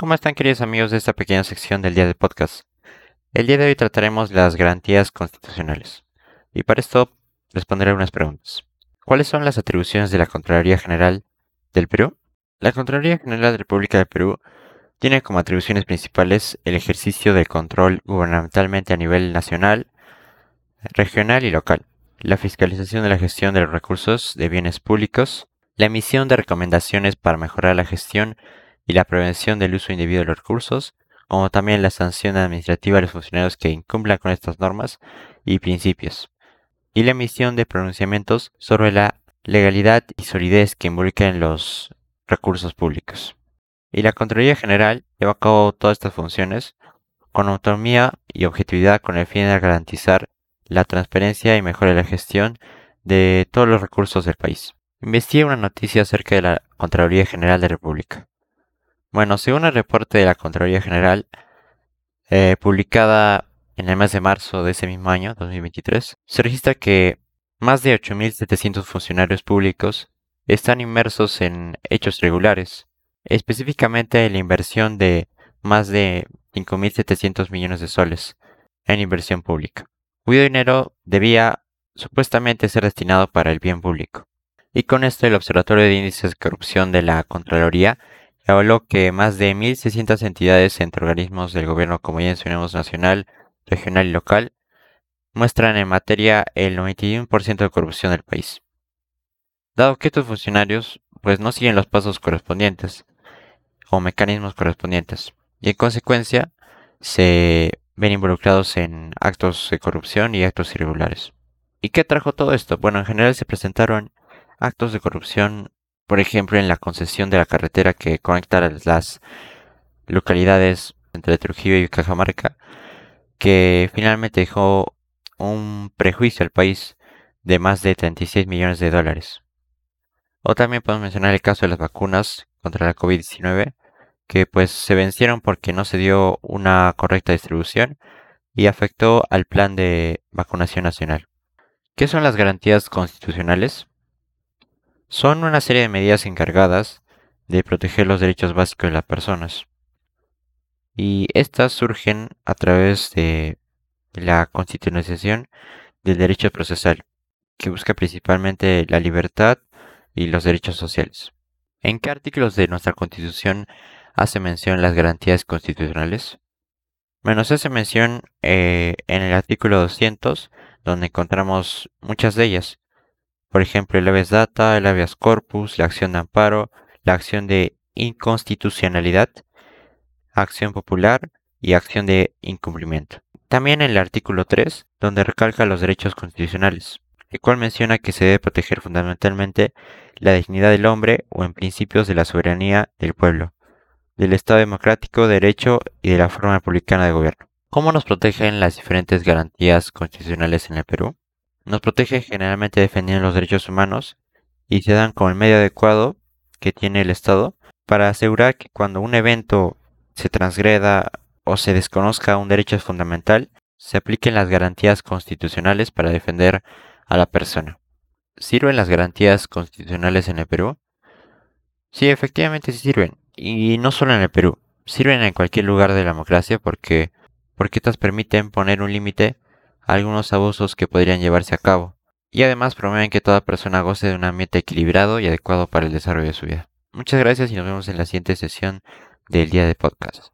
¿Cómo están queridos amigos de esta pequeña sección del día de podcast? El día de hoy trataremos las garantías constitucionales. Y para esto responderé algunas preguntas. ¿Cuáles son las atribuciones de la Contraloría General del Perú? La Contraloría General de la República del Perú tiene como atribuciones principales el ejercicio del control gubernamentalmente a nivel nacional, regional y local, la fiscalización de la gestión de los recursos de bienes públicos, la emisión de recomendaciones para mejorar la gestión y la prevención del uso indebido de los recursos, como también la sanción administrativa de los funcionarios que incumplan con estas normas y principios, y la emisión de pronunciamientos sobre la legalidad y solidez que involucren los recursos públicos. Y la Contraloría General lleva a cabo todas estas funciones con autonomía y objetividad con el fin de garantizar la transparencia y mejora la gestión de todos los recursos del país. Investiga una noticia acerca de la Contraloría General de la República. Bueno, según el reporte de la Contraloría General, eh, publicada en el mes de marzo de ese mismo año, 2023, se registra que más de 8.700 funcionarios públicos están inmersos en hechos regulares, específicamente en la inversión de más de 5.700 millones de soles en inversión pública, cuyo dinero debía supuestamente ser destinado para el bien público. Y con esto el Observatorio de Índices de Corrupción de la Contraloría habló que más de 1.600 entidades entre organismos del gobierno, como ya mencionamos, nacional, regional y local, muestran en materia el 91% de corrupción del país. Dado que estos funcionarios pues no siguen los pasos correspondientes o mecanismos correspondientes y en consecuencia se ven involucrados en actos de corrupción y actos irregulares. ¿Y qué trajo todo esto? Bueno, en general se presentaron actos de corrupción por ejemplo, en la concesión de la carretera que conecta las localidades entre Trujillo y Cajamarca, que finalmente dejó un prejuicio al país de más de 36 millones de dólares. O también podemos mencionar el caso de las vacunas contra la COVID-19, que pues se vencieron porque no se dio una correcta distribución y afectó al plan de vacunación nacional. ¿Qué son las garantías constitucionales? Son una serie de medidas encargadas de proteger los derechos básicos de las personas. Y estas surgen a través de la constitucionalización del derecho procesal, que busca principalmente la libertad y los derechos sociales. ¿En qué artículos de nuestra Constitución hace mención las garantías constitucionales? Bueno, se hace mención eh, en el artículo 200, donde encontramos muchas de ellas, por ejemplo, el habeas data, el habeas corpus, la acción de amparo, la acción de inconstitucionalidad, acción popular y acción de incumplimiento. También el artículo 3, donde recalca los derechos constitucionales, el cual menciona que se debe proteger fundamentalmente la dignidad del hombre o en principios de la soberanía del pueblo, del Estado democrático, derecho y de la forma republicana de gobierno. ¿Cómo nos protegen las diferentes garantías constitucionales en el Perú? Nos protege generalmente defendiendo los derechos humanos y se dan con el medio adecuado que tiene el Estado para asegurar que cuando un evento se transgreda o se desconozca un derecho fundamental, se apliquen las garantías constitucionales para defender a la persona. ¿Sirven las garantías constitucionales en el Perú? Sí, efectivamente sí sirven. Y no solo en el Perú, sirven en cualquier lugar de la democracia porque, porque estas permiten poner un límite algunos abusos que podrían llevarse a cabo, y además promueven que toda persona goce de un ambiente equilibrado y adecuado para el desarrollo de su vida. Muchas gracias y nos vemos en la siguiente sesión del día de podcast.